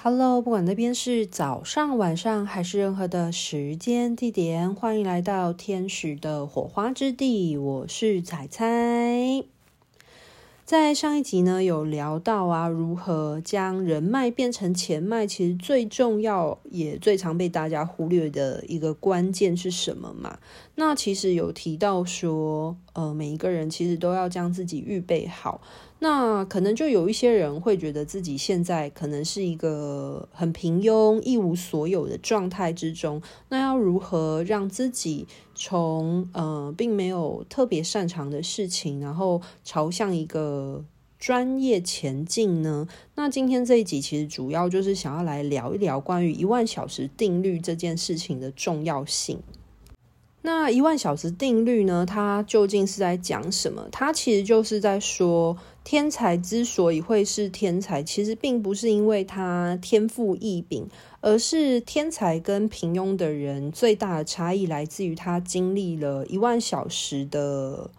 Hello，不管那边是早上、晚上还是任何的时间地点，欢迎来到天使的火花之地。我是彩彩。在上一集呢，有聊到啊，如何将人脉变成钱脉。其实最重要也最常被大家忽略的一个关键是什么嘛？那其实有提到说，呃，每一个人其实都要将自己预备好。那可能就有一些人会觉得自己现在可能是一个很平庸、一无所有的状态之中。那要如何让自己从呃并没有特别擅长的事情，然后朝向一个专业前进呢？那今天这一集其实主要就是想要来聊一聊关于一万小时定律这件事情的重要性。那一万小时定律呢？它究竟是在讲什么？它其实就是在说，天才之所以会是天才，其实并不是因为他天赋异禀，而是天才跟平庸的人最大的差异来自于他经历了一万小时的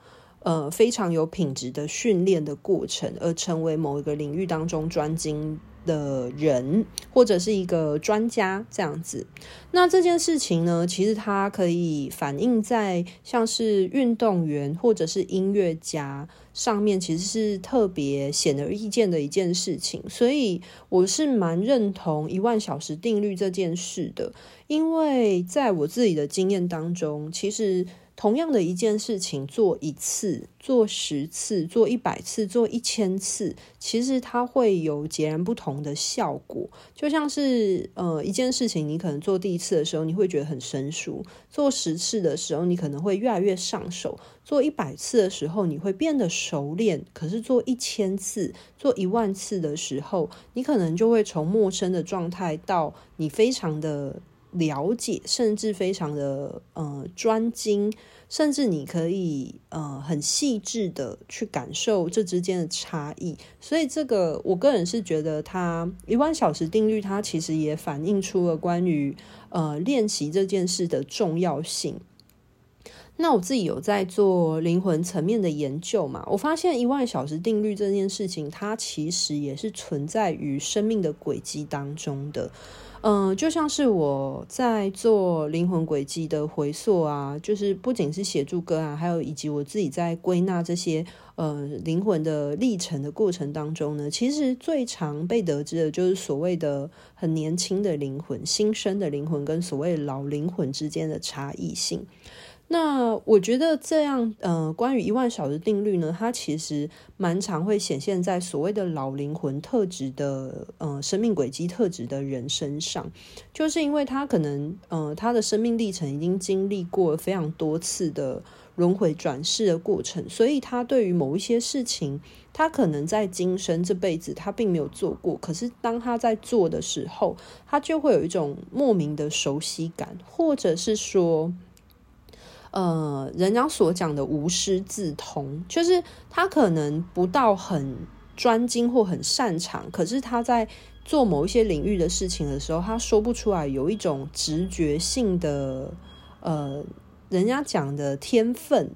呃非常有品质的训练的过程，而成为某一个领域当中专精。的人或者是一个专家这样子，那这件事情呢，其实它可以反映在像是运动员或者是音乐家上面，其实是特别显而易见的一件事情。所以我是蛮认同一万小时定律这件事的，因为在我自己的经验当中，其实。同样的一件事情，做一次、做十次、做一百次、做一千次，其实它会有截然不同的效果。就像是呃一件事情，你可能做第一次的时候，你会觉得很生疏；做十次的时候，你可能会越来越上手；做一百次的时候，你会变得熟练。可是做一千次、做一万次的时候，你可能就会从陌生的状态到你非常的。了解，甚至非常的呃专精，甚至你可以呃很细致的去感受这之间的差异。所以这个我个人是觉得，它一万小时定律，它其实也反映出了关于呃练习这件事的重要性。那我自己有在做灵魂层面的研究嘛，我发现一万小时定律这件事情，它其实也是存在于生命的轨迹当中的。嗯，就像是我在做灵魂轨迹的回溯啊，就是不仅是协助个案，还有以及我自己在归纳这些呃灵魂的历程的过程当中呢，其实最常被得知的就是所谓的很年轻的灵魂、新生的灵魂跟所谓老灵魂之间的差异性。那我觉得这样，呃，关于一万小时定律呢，它其实蛮常会显现在所谓的老灵魂特质的，呃，生命轨迹特质的人身上，就是因为他可能，呃，他的生命历程已经经历过非常多次的轮回转世的过程，所以他对于某一些事情，他可能在今生这辈子他并没有做过，可是当他在做的时候，他就会有一种莫名的熟悉感，或者是说。呃，人家所讲的无师自通，就是他可能不到很专精或很擅长，可是他在做某一些领域的事情的时候，他说不出来，有一种直觉性的，呃，人家讲的天分，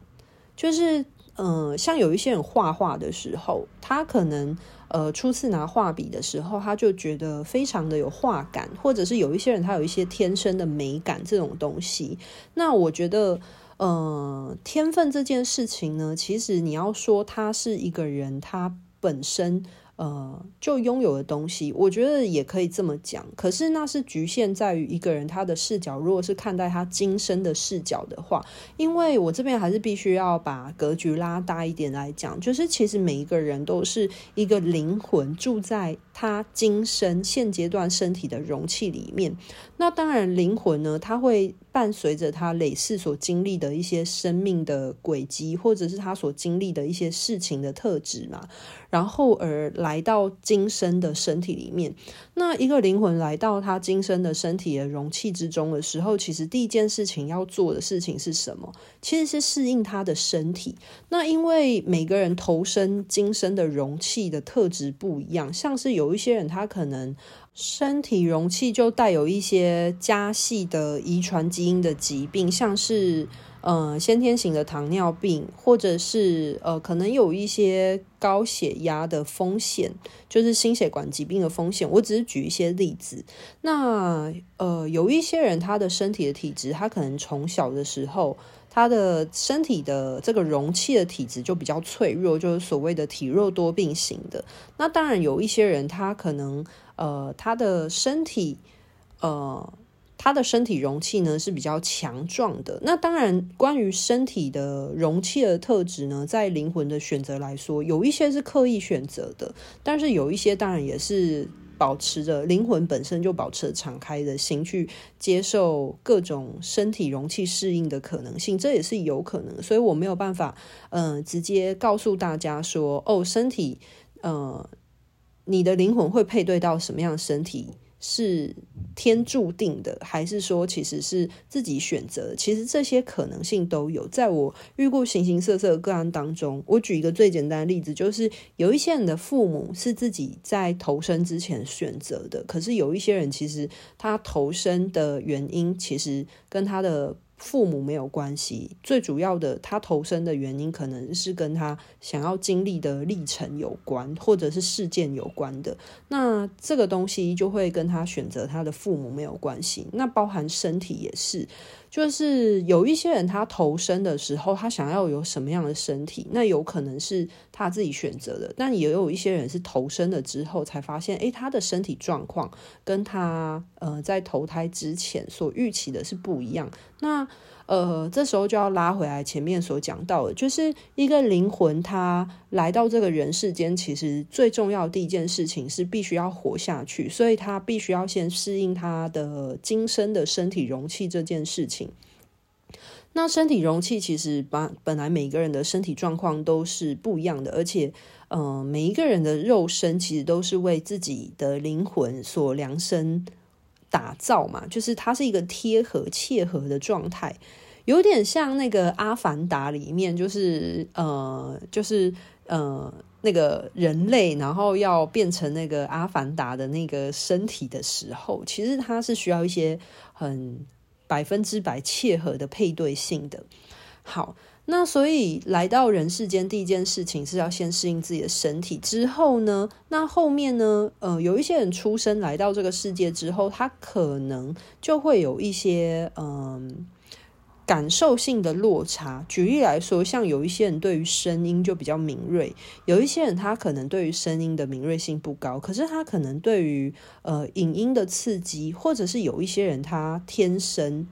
就是呃，像有一些人画画的时候，他可能呃初次拿画笔的时候，他就觉得非常的有画感，或者是有一些人他有一些天生的美感这种东西，那我觉得。呃，天分这件事情呢，其实你要说他是一个人，他本身。呃，就拥有的东西，我觉得也可以这么讲。可是那是局限在于一个人他的视角，如果是看待他今生的视角的话，因为我这边还是必须要把格局拉大一点来讲，就是其实每一个人都是一个灵魂住在他今生现阶段身体的容器里面。那当然，灵魂呢，它会伴随着他累世所经历的一些生命的轨迹，或者是他所经历的一些事情的特质嘛。然后而来到今生的身体里面，那一个灵魂来到他今生的身体的容器之中的时候，其实第一件事情要做的事情是什么？其实是适应他的身体。那因为每个人投身今生的容器的特质不一样，像是有一些人他可能身体容器就带有一些家系的遗传基因的疾病，像是呃先天型的糖尿病，或者是呃可能有一些高血压的风险，就是心血管疾病的风险。我只是举一些例子。那呃有一些人他的身体的体质，他可能从小的时候。他的身体的这个容器的体质就比较脆弱，就是所谓的体弱多病型的。那当然有一些人，他可能呃，他的身体呃，他的身体容器呢是比较强壮的。那当然，关于身体的容器的特质呢，在灵魂的选择来说，有一些是刻意选择的，但是有一些当然也是。保持着灵魂本身就保持敞开的心去接受各种身体容器适应的可能性，这也是有可能。所以我没有办法，嗯、呃，直接告诉大家说，哦，身体，呃，你的灵魂会配对到什么样的身体。是天注定的，还是说其实是自己选择？其实这些可能性都有。在我遇过形形色色的个案当中，我举一个最简单的例子，就是有一些人的父母是自己在投生之前选择的，可是有一些人其实他投生的原因，其实跟他的。父母没有关系，最主要的他投身的原因可能是跟他想要经历的历程有关，或者是事件有关的。那这个东西就会跟他选择他的父母没有关系。那包含身体也是。就是有一些人，他投生的时候，他想要有什么样的身体，那有可能是他自己选择的。但也有一些人是投生了之后才发现，诶，他的身体状况跟他呃在投胎之前所预期的是不一样。那呃，这时候就要拉回来前面所讲到的，就是一个灵魂，他来到这个人世间，其实最重要的第一件事情是必须要活下去，所以他必须要先适应他的今生的身体容器这件事情。那身体容器其实把本来每个人的身体状况都是不一样的，而且，呃，每一个人的肉身其实都是为自己的灵魂所量身。打造嘛，就是它是一个贴合、切合的状态，有点像那个《阿凡达》里面，就是呃，就是呃，那个人类，然后要变成那个阿凡达的那个身体的时候，其实它是需要一些很百分之百切合的配对性的。好。那所以来到人世间，第一件事情是要先适应自己的身体。之后呢，那后面呢，呃，有一些人出生来到这个世界之后，他可能就会有一些嗯、感受性的落差。举例来说，像有一些人对于声音就比较敏锐，有一些人他可能对于声音的敏锐性不高，可是他可能对于呃影音的刺激，或者是有一些人他天生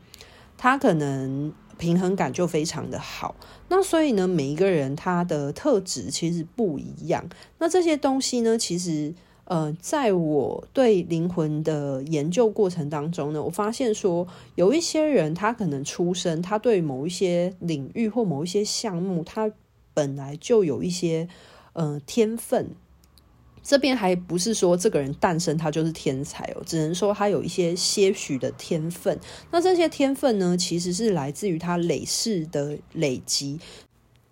他可能。平衡感就非常的好，那所以呢，每一个人他的特质其实不一样。那这些东西呢，其实呃，在我对灵魂的研究过程当中呢，我发现说，有一些人他可能出生，他对某一些领域或某一些项目，他本来就有一些呃天分。这边还不是说这个人诞生他就是天才哦，只能说他有一些些许的天分。那这些天分呢，其实是来自于他累世的累积。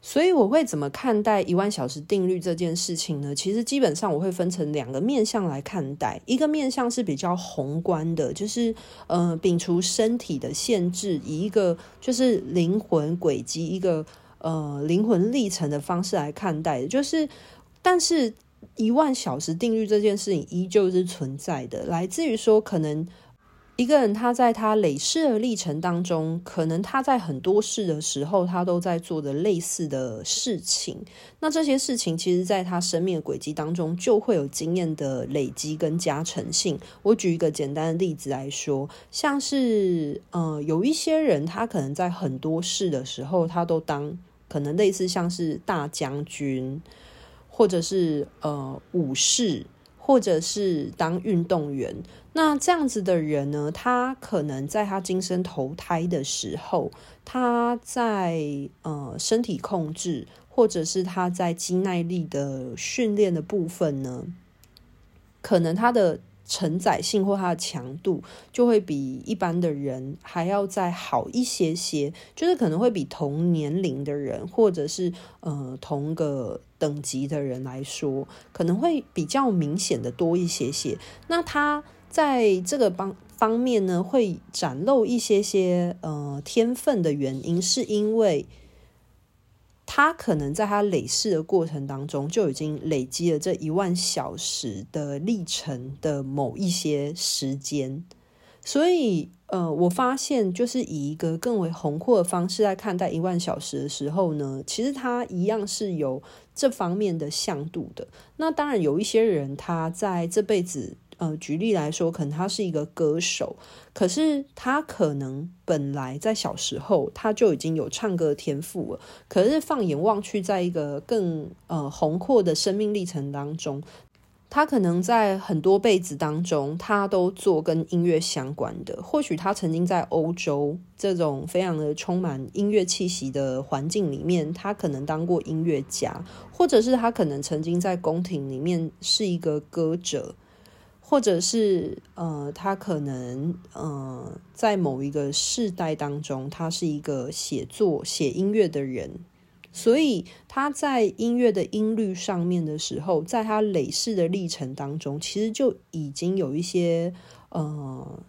所以我会怎么看待一万小时定律这件事情呢？其实基本上我会分成两个面向来看待。一个面向是比较宏观的，就是呃，摒除身体的限制，以一个就是灵魂轨迹、一个呃灵魂历程的方式来看待。就是，但是。一万小时定律这件事情依旧是存在的，来自于说，可能一个人他在他累世的历程当中，可能他在很多事的时候，他都在做的类似的事情。那这些事情，其实在他生命的轨迹当中，就会有经验的累积跟加成性。我举一个简单的例子来说，像是呃，有一些人，他可能在很多事的时候，他都当可能类似像是大将军。或者是呃武士，或者是当运动员，那这样子的人呢，他可能在他今生投胎的时候，他在呃身体控制，或者是他在肌耐力的训练的部分呢，可能他的承载性或它的强度就会比一般的人还要再好一些些，就是可能会比同年龄的人或者是呃同个等级的人来说，可能会比较明显的多一些些。那它在这个方方面呢，会展露一些些呃天分的原因，是因为。他可能在他累世的过程当中，就已经累积了这一万小时的历程的某一些时间，所以，呃，我发现就是以一个更为宏阔的方式来看待一万小时的时候呢，其实他一样是有这方面的向度的。那当然，有一些人他在这辈子。呃，举例来说，可能他是一个歌手，可是他可能本来在小时候他就已经有唱歌的天赋了。可是放眼望去，在一个更呃宏阔的生命历程当中，他可能在很多辈子当中，他都做跟音乐相关的。或许他曾经在欧洲这种非常的充满音乐气息的环境里面，他可能当过音乐家，或者是他可能曾经在宫廷里面是一个歌者。或者是呃，他可能呃，在某一个世代当中，他是一个写作、写音乐的人，所以他在音乐的音律上面的时候，在他累世的历程当中，其实就已经有一些呃。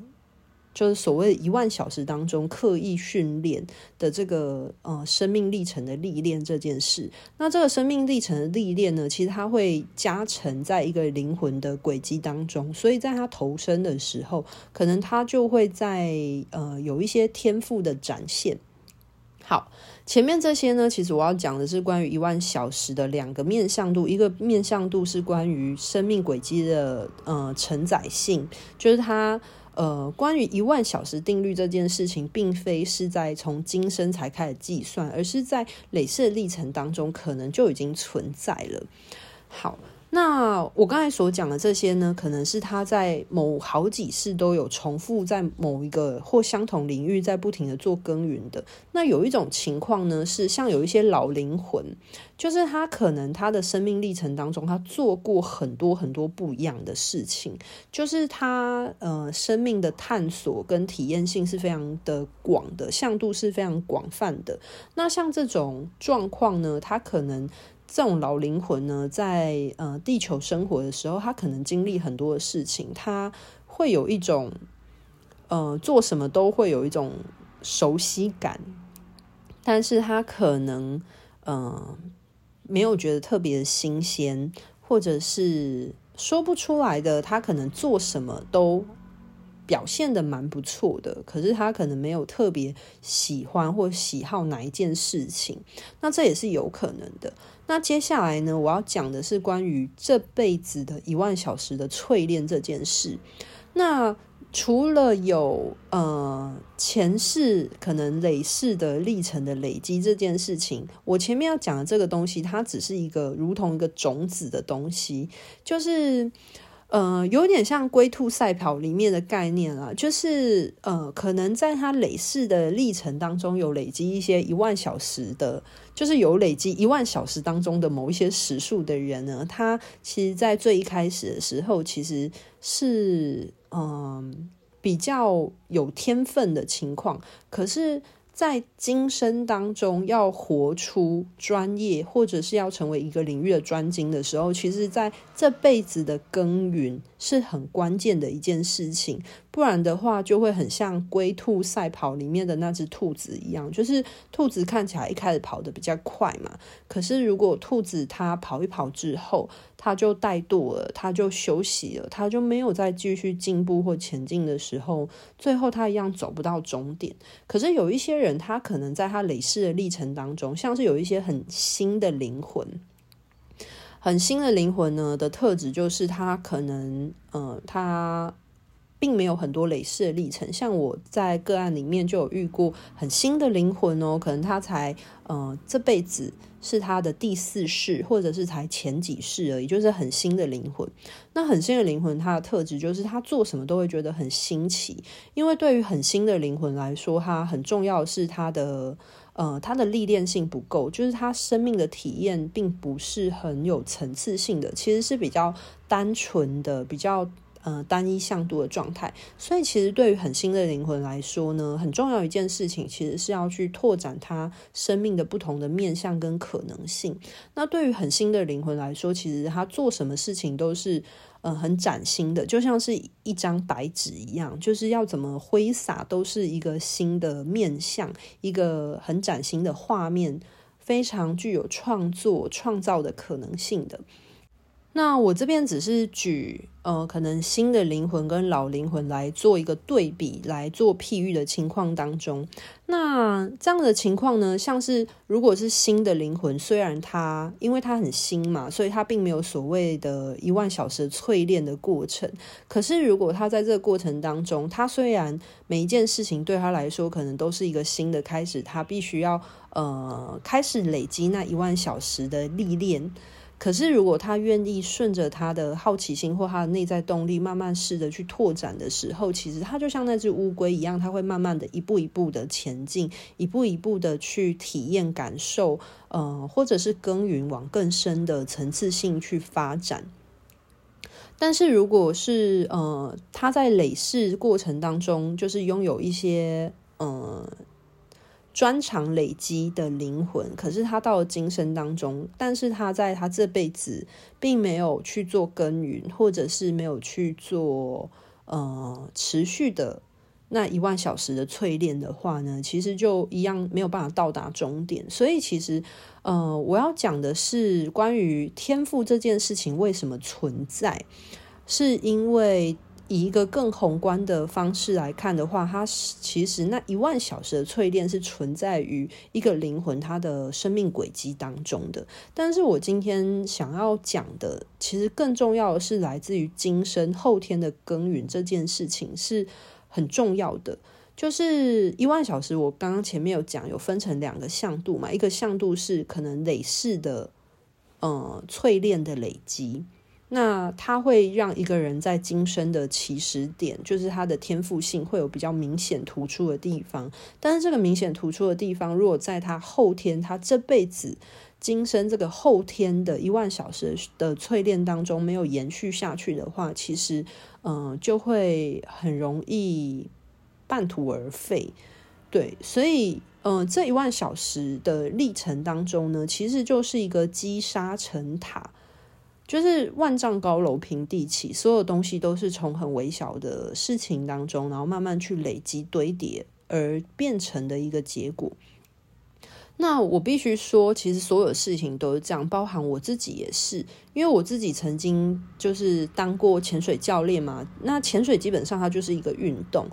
就是所谓一万小时当中刻意训练的这个呃生命历程的历练这件事，那这个生命历程的历练呢，其实它会加成在一个灵魂的轨迹当中，所以在他投生的时候，可能他就会在呃有一些天赋的展现。好，前面这些呢，其实我要讲的是关于一万小时的两个面向度，一个面向度是关于生命轨迹的呃承载性，就是它。呃，关于一万小时定律这件事情，并非是在从今生才开始计算，而是在累世历程当中，可能就已经存在了。好。那我刚才所讲的这些呢，可能是他在某好几世都有重复在某一个或相同领域在不停的做耕耘的。那有一种情况呢，是像有一些老灵魂，就是他可能他的生命历程当中，他做过很多很多不一样的事情，就是他呃生命的探索跟体验性是非常的广的，向度是非常广泛的。那像这种状况呢，他可能。这种老灵魂呢，在呃地球生活的时候，他可能经历很多的事情，他会有一种呃做什么都会有一种熟悉感，但是他可能呃没有觉得特别的新鲜，或者是说不出来的，他可能做什么都。表现的蛮不错的，可是他可能没有特别喜欢或喜好哪一件事情，那这也是有可能的。那接下来呢，我要讲的是关于这辈子的一万小时的淬炼这件事。那除了有呃前世可能累世的历程的累积这件事情，我前面要讲的这个东西，它只是一个如同一个种子的东西，就是。呃，有点像龟兔赛跑里面的概念啊，就是呃，可能在他累世的历程当中，有累积一些一万小时的，就是有累积一万小时当中的某一些时数的人呢，他其实，在最一开始的时候，其实是嗯、比较有天分的情况，可是。在今生当中，要活出专业，或者是要成为一个领域的专精的时候，其实在这辈子的耕耘是很关键的一件事情。不然的话，就会很像龟兔赛跑里面的那只兔子一样，就是兔子看起来一开始跑得比较快嘛，可是如果兔子它跑一跑之后，它就怠惰了，它就休息了，它就没有再继续进步或前进的时候，最后它一样走不到终点。可是有一些人，他可能在他累世的历程当中，像是有一些很新的灵魂，很新的灵魂呢的特质，就是他可能，呃，他。并没有很多累世的历程，像我在个案里面就有遇过很新的灵魂哦，可能他才呃这辈子是他的第四世，或者是才前几世而已，就是很新的灵魂。那很新的灵魂，它的特质就是他做什么都会觉得很新奇，因为对于很新的灵魂来说，它很重要是他的呃他的历练性不够，就是他生命的体验并不是很有层次性的，其实是比较单纯的，比较。呃单一向度的状态。所以，其实对于很新的灵魂来说呢，很重要一件事情，其实是要去拓展他生命的不同的面向跟可能性。那对于很新的灵魂来说，其实他做什么事情都是。嗯，很崭新的，就像是一张白纸一样，就是要怎么挥洒，都是一个新的面向，一个很崭新的画面，非常具有创作创造的可能性的。那我这边只是举呃，可能新的灵魂跟老灵魂来做一个对比，来做譬喻的情况当中，那这样的情况呢，像是如果是新的灵魂，虽然它因为它很新嘛，所以它并没有所谓的一万小时淬炼的过程。可是如果它在这个过程当中，它虽然每一件事情对他来说可能都是一个新的开始，他必须要呃开始累积那一万小时的历练。可是，如果他愿意顺着他的好奇心或他的内在动力，慢慢试着去拓展的时候，其实他就像那只乌龟一样，他会慢慢的一步一步的前进，一步一步的去体验、感受，呃，或者是耕耘往更深的层次性去发展。但是，如果是呃，他在累世过程当中，就是拥有一些呃。专长累积的灵魂，可是他到了今生当中，但是他在他这辈子并没有去做耕耘，或者是没有去做呃持续的那一万小时的淬炼的话呢，其实就一样没有办法到达终点。所以其实呃，我要讲的是关于天赋这件事情为什么存在，是因为。以一个更宏观的方式来看的话，它其实那一万小时的淬炼是存在于一个灵魂它的生命轨迹当中的。但是我今天想要讲的，其实更重要的是来自于今生后天的耕耘这件事情是很重要的。就是一万小时，我刚刚前面有讲，有分成两个向度嘛，一个向度是可能累世的，呃，淬炼的累积。那它会让一个人在今生的起始点，就是他的天赋性会有比较明显突出的地方。但是这个明显突出的地方，如果在他后天，他这辈子今生这个后天的一万小时的淬炼当中没有延续下去的话，其实嗯、就会很容易半途而废。对，所以嗯、呃，这一万小时的历程当中呢，其实就是一个积沙成塔。就是万丈高楼平地起，所有东西都是从很微小的事情当中，然后慢慢去累积堆叠而变成的一个结果。那我必须说，其实所有事情都是这样，包含我自己也是，因为我自己曾经就是当过潜水教练嘛。那潜水基本上它就是一个运动，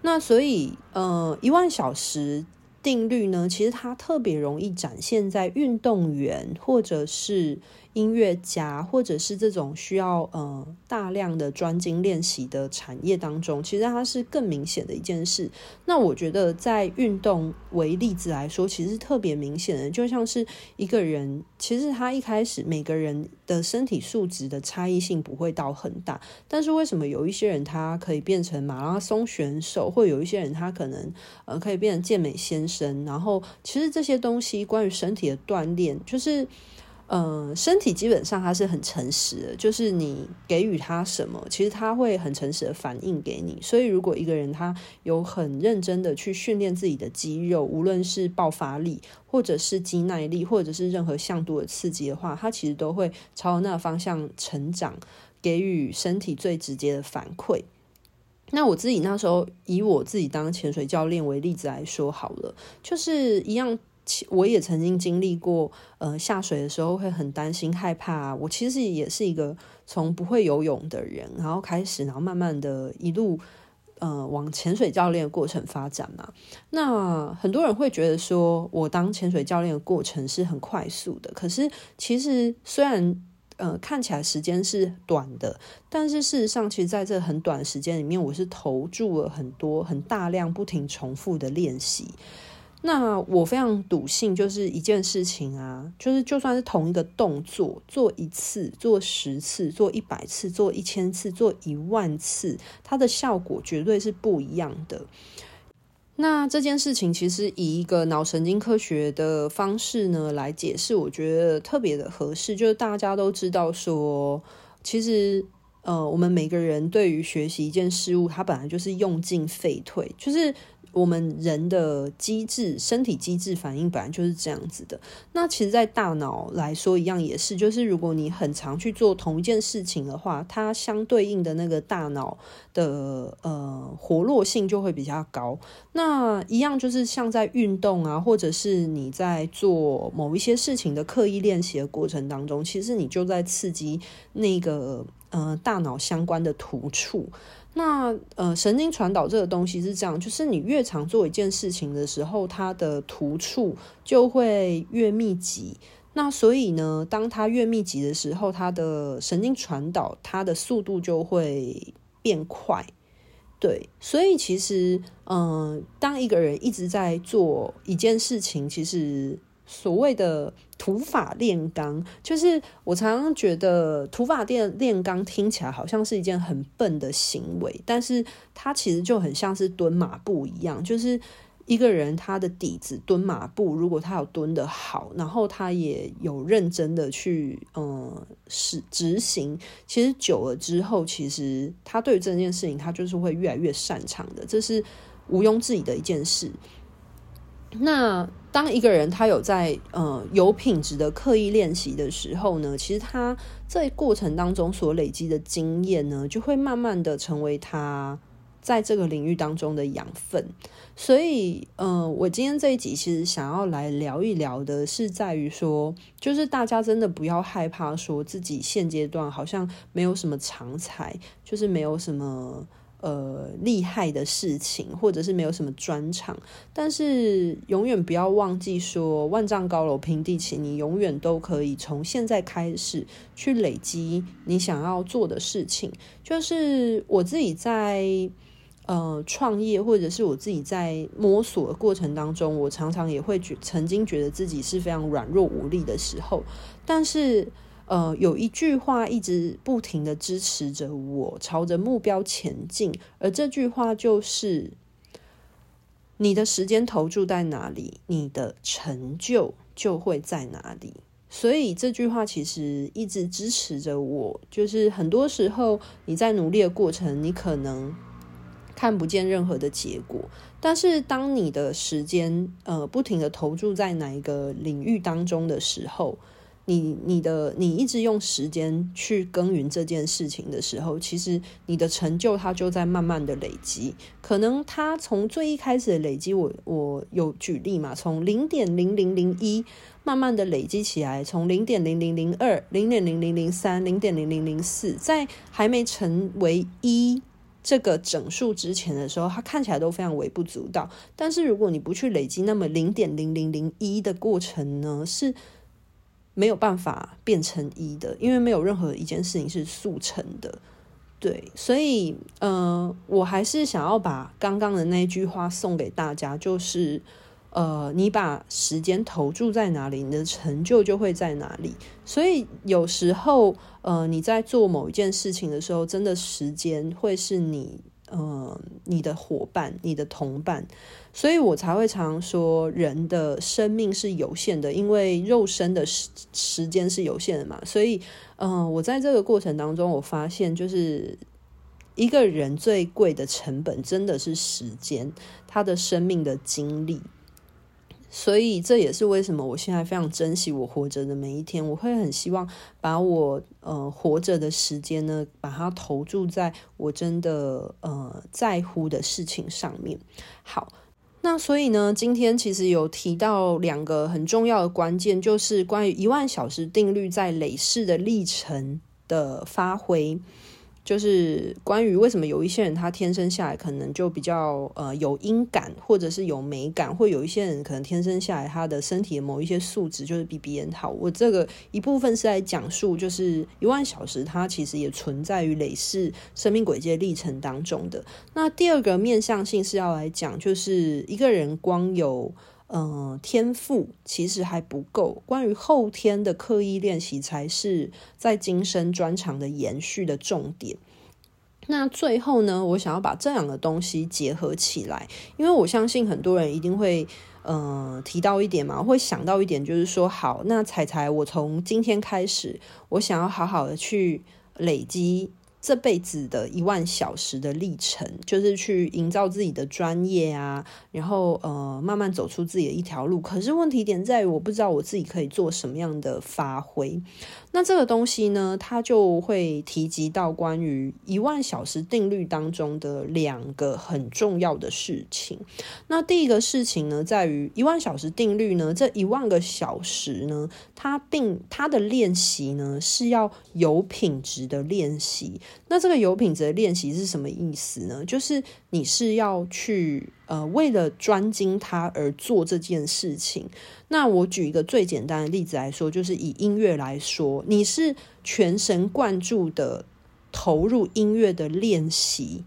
那所以呃，一万小时定律呢，其实它特别容易展现在运动员或者是。音乐家，或者是这种需要呃大量的专精练习的产业当中，其实它是更明显的一件事。那我觉得在运动为例子来说，其实特别明显的，就像是一个人，其实他一开始每个人的身体素质的差异性不会到很大，但是为什么有一些人他可以变成马拉松选手，或有一些人他可能呃可以变成健美先生？然后其实这些东西关于身体的锻炼，就是。嗯，身体基本上它是很诚实的，就是你给予它什么，其实它会很诚实的反应给你。所以，如果一个人他有很认真的去训练自己的肌肉，无论是爆发力，或者是肌耐力，或者是任何向度的刺激的话，他其实都会朝那个方向成长，给予身体最直接的反馈。那我自己那时候以我自己当潜水教练为例子来说好了，就是一样。我也曾经经历过，呃，下水的时候会很担心、害怕。我其实也是一个从不会游泳的人，然后开始，然后慢慢的一路，呃，往潜水教练的过程发展嘛。那很多人会觉得说，我当潜水教练的过程是很快速的，可是其实虽然，呃，看起来时间是短的，但是事实上，其实在这很短的时间里面，我是投注了很多、很大量、不停重复的练习。那我非常笃信，就是一件事情啊，就是就算是同一个动作，做一次、做十次、做一百次、做一千次、做一万次，它的效果绝对是不一样的。那这件事情其实以一个脑神经科学的方式呢来解释，我觉得特别的合适。就是大家都知道说，其实呃，我们每个人对于学习一件事物，它本来就是用进废退，就是。我们人的机制、身体机制反应本来就是这样子的。那其实，在大脑来说，一样也是，就是如果你很常去做同一件事情的话，它相对应的那个大脑的呃活络性就会比较高。那一样就是像在运动啊，或者是你在做某一些事情的刻意练习的过程当中，其实你就在刺激那个呃大脑相关的突触。那呃，神经传导这个东西是这样，就是你越常做一件事情的时候，它的突触就会越密集。那所以呢，当它越密集的时候，它的神经传导它的速度就会变快。对，所以其实，嗯、呃，当一个人一直在做一件事情，其实。所谓的土法炼钢，就是我常常觉得土法炼炼钢听起来好像是一件很笨的行为，但是它其实就很像是蹲马步一样，就是一个人他的底子蹲马步，如果他有蹲得好，然后他也有认真的去嗯实执行，其实久了之后，其实他对这件事情他就是会越来越擅长的，这是毋庸置疑的一件事。那当一个人他有在呃有品质的刻意练习的时候呢，其实他在过程当中所累积的经验呢，就会慢慢的成为他在这个领域当中的养分。所以，呃，我今天这一集其实想要来聊一聊的是在于说，就是大家真的不要害怕说自己现阶段好像没有什么长才，就是没有什么。呃，厉害的事情，或者是没有什么专长，但是永远不要忘记说，万丈高楼平地起，你永远都可以从现在开始去累积你想要做的事情。就是我自己在呃创业，或者是我自己在摸索的过程当中，我常常也会觉曾经觉得自己是非常软弱无力的时候，但是。呃，有一句话一直不停的支持着我朝着目标前进，而这句话就是：你的时间投注在哪里，你的成就就会在哪里。所以这句话其实一直支持着我，就是很多时候你在努力的过程，你可能看不见任何的结果，但是当你的时间呃不停的投注在哪一个领域当中的时候。你你的你一直用时间去耕耘这件事情的时候，其实你的成就它就在慢慢的累积。可能它从最一开始的累积，我我有举例嘛，从零点零零零一慢慢的累积起来，从零点零零零二、零点零零零三、零点零零零四，在还没成为一这个整数之前的时候，它看起来都非常微不足道。但是如果你不去累积，那么零点零零零一的过程呢，是。没有办法变成一的，因为没有任何一件事情是速成的，对，所以，呃，我还是想要把刚刚的那句话送给大家，就是，呃，你把时间投注在哪里，你的成就就会在哪里。所以有时候，呃，你在做某一件事情的时候，真的时间会是你。嗯，你的伙伴，你的同伴，所以我才会常说，人的生命是有限的，因为肉身的时时间是有限的嘛。所以，嗯、我在这个过程当中，我发现，就是一个人最贵的成本，真的是时间，他的生命的经历。所以这也是为什么我现在非常珍惜我活着的每一天。我会很希望把我呃活着的时间呢，把它投注在我真的呃在乎的事情上面。好，那所以呢，今天其实有提到两个很重要的关键，就是关于一万小时定律在累世的历程的发挥。就是关于为什么有一些人他天生下来可能就比较呃有音感，或者是有美感，或有一些人可能天生下来他的身体的某一些素质就是比别人好。我这个一部分是在讲述，就是一万小时它其实也存在于累世生命轨迹的历程当中的。那第二个面向性是要来讲，就是一个人光有。嗯，天赋其实还不够，关于后天的刻意练习才是在今生专长的延续的重点。那最后呢，我想要把这两个东西结合起来，因为我相信很多人一定会嗯提到一点嘛，会想到一点，就是说，好，那彩彩，我从今天开始，我想要好好的去累积这辈子的一万小时的历程，就是去营造自己的专业啊，然后呃，慢慢走出自己的一条路。可是问题点在于，我不知道我自己可以做什么样的发挥。那这个东西呢，它就会提及到关于一万小时定律当中的两个很重要的事情。那第一个事情呢，在于一万小时定律呢，这一万个小时呢，它并它的练习呢，是要有品质的练习。那这个有品质的练习是什么意思呢？就是你是要去呃，为了专精它而做这件事情。那我举一个最简单的例子来说，就是以音乐来说，你是全神贯注的投入音乐的练习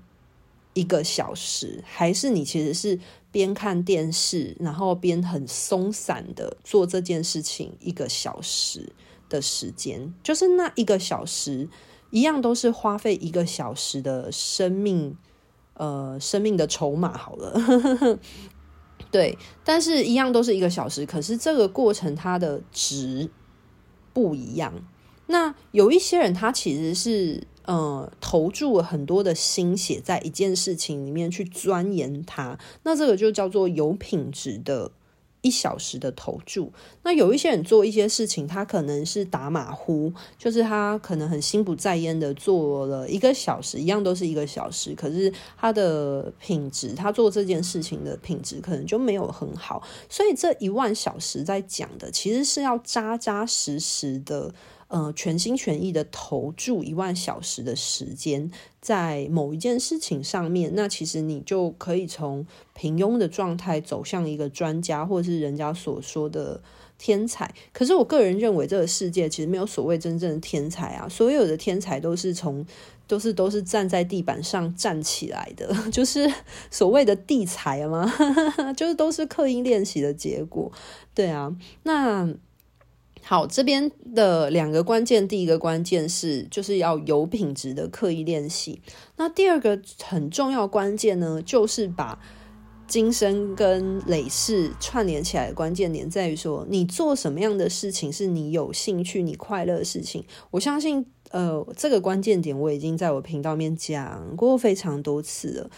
一个小时，还是你其实是边看电视，然后边很松散的做这件事情一个小时的时间？就是那一个小时。一样都是花费一个小时的生命，呃，生命的筹码好了，对，但是一样都是一个小时，可是这个过程它的值不一样。那有一些人他其实是呃投注了很多的心血在一件事情里面去钻研它，那这个就叫做有品质的。一小时的投注，那有一些人做一些事情，他可能是打马虎，就是他可能很心不在焉的做了一个小时，一样都是一个小时，可是他的品质，他做这件事情的品质可能就没有很好，所以这一万小时在讲的，其实是要扎扎实实的。呃，全心全意的投注一万小时的时间在某一件事情上面，那其实你就可以从平庸的状态走向一个专家，或者是人家所说的天才。可是我个人认为，这个世界其实没有所谓真正的天才啊，所有的天才都是从都是都是站在地板上站起来的，就是所谓的地才吗，就是都是刻意练习的结果。对啊，那。好，这边的两个关键，第一个关键是就是要有品质的刻意练习。那第二个很重要关键呢，就是把今生跟累世串联起来的关键点在于说，你做什么样的事情是你有兴趣、你快乐的事情。我相信，呃，这个关键点我已经在我频道面讲过非常多次了。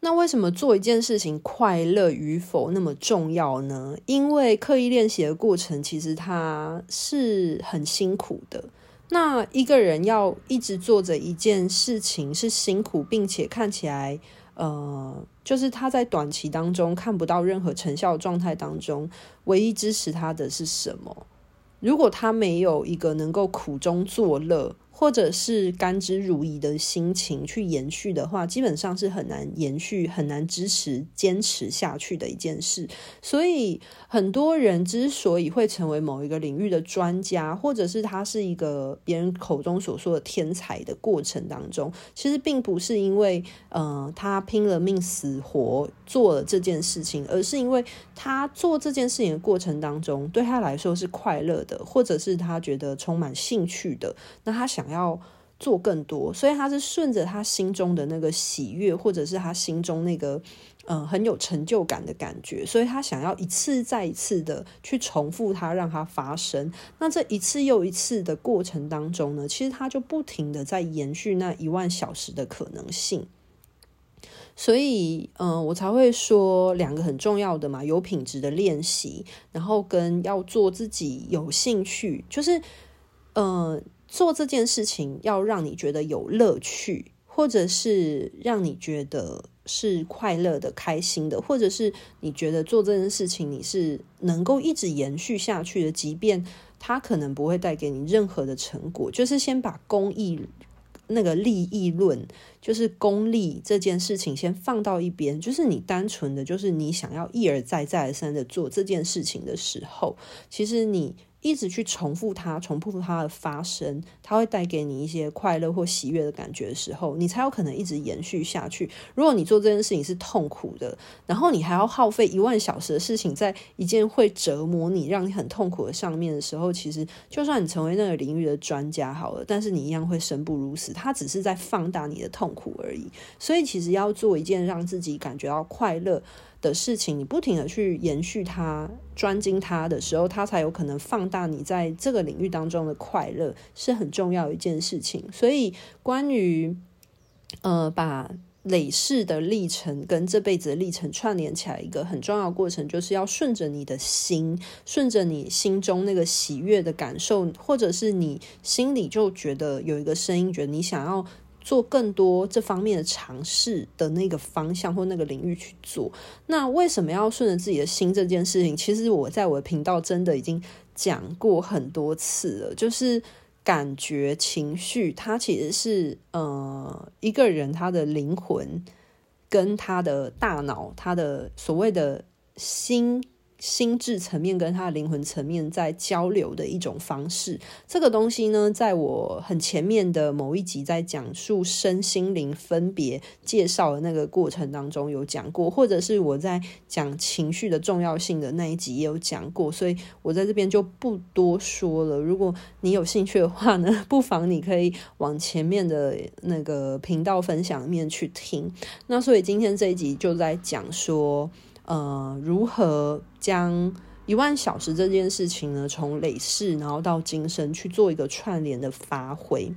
那为什么做一件事情快乐与否那么重要呢？因为刻意练习的过程其实它是很辛苦的。那一个人要一直做着一件事情是辛苦，并且看起来呃，就是他在短期当中看不到任何成效的状态当中，唯一支持他的是什么？如果他没有一个能够苦中作乐，或者是甘之如饴的心情去延续的话，基本上是很难延续、很难支持、坚持下去的一件事。所以，很多人之所以会成为某一个领域的专家，或者是他是一个别人口中所说的天才的过程当中，其实并不是因为呃他拼了命死活做了这件事情，而是因为他做这件事情的过程当中，对他来说是快乐的，或者是他觉得充满兴趣的。那他想。想要做更多，所以他是顺着他心中的那个喜悦，或者是他心中那个嗯、很有成就感的感觉，所以他想要一次再一次的去重复它，让它发生。那这一次又一次的过程当中呢，其实他就不停的在延续那一万小时的可能性。所以，嗯、我才会说两个很重要的嘛，有品质的练习，然后跟要做自己有兴趣，就是嗯。做这件事情要让你觉得有乐趣，或者是让你觉得是快乐的、开心的，或者是你觉得做这件事情你是能够一直延续下去的，即便它可能不会带给你任何的成果。就是先把公益那个利益论，就是功利这件事情先放到一边，就是你单纯的就是你想要一而再、再而三的做这件事情的时候，其实你。一直去重复它，重复它的发生，它会带给你一些快乐或喜悦的感觉的时候，你才有可能一直延续下去。如果你做这件事情是痛苦的，然后你还要耗费一万小时的事情在一件会折磨你、让你很痛苦的上面的时候，其实就算你成为那个领域的专家好了，但是你一样会生不如死。它只是在放大你的痛苦而已。所以，其实要做一件让自己感觉到快乐的事情，你不停的去延续它、专精它的时候，它才有可能放大你在这个领域当中的快乐，是很重要一件事情。所以，关于呃，把累世的历程跟这辈子的历程串联起来，一个很重要的过程，就是要顺着你的心，顺着你心中那个喜悦的感受，或者是你心里就觉得有一个声音，觉得你想要。做更多这方面的尝试的那个方向或那个领域去做。那为什么要顺着自己的心这件事情？其实我在我的频道真的已经讲过很多次了。就是感觉、情绪，它其实是呃一个人他的灵魂跟他的大脑，他的所谓的心。心智层面跟他的灵魂层面在交流的一种方式，这个东西呢，在我很前面的某一集在讲述身心灵分别介绍的那个过程当中有讲过，或者是我在讲情绪的重要性的那一集也有讲过，所以我在这边就不多说了。如果你有兴趣的话呢，不妨你可以往前面的那个频道分享面去听。那所以今天这一集就在讲说。呃，如何将一万小时这件事情呢，从累世然后到今生去做一个串联的发挥？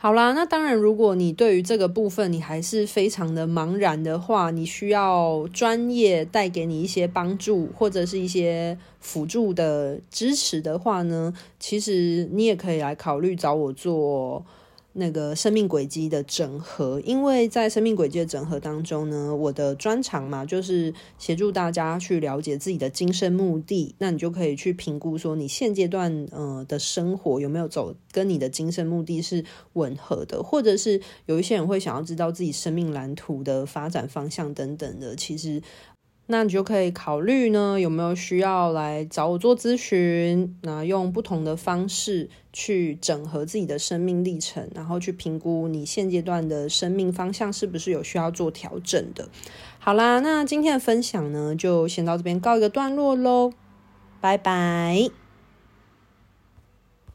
好啦，那当然，如果你对于这个部分你还是非常的茫然的话，你需要专业带给你一些帮助或者是一些辅助的支持的话呢，其实你也可以来考虑找我做。那个生命轨迹的整合，因为在生命轨迹的整合当中呢，我的专长嘛，就是协助大家去了解自己的今生目的。那你就可以去评估说，你现阶段呃的生活有没有走跟你的今生目的是吻合的，或者是有一些人会想要知道自己生命蓝图的发展方向等等的，其实。那你就可以考虑呢，有没有需要来找我做咨询？那用不同的方式去整合自己的生命历程，然后去评估你现阶段的生命方向是不是有需要做调整的。好啦，那今天的分享呢，就先到这边告一个段落喽，拜拜。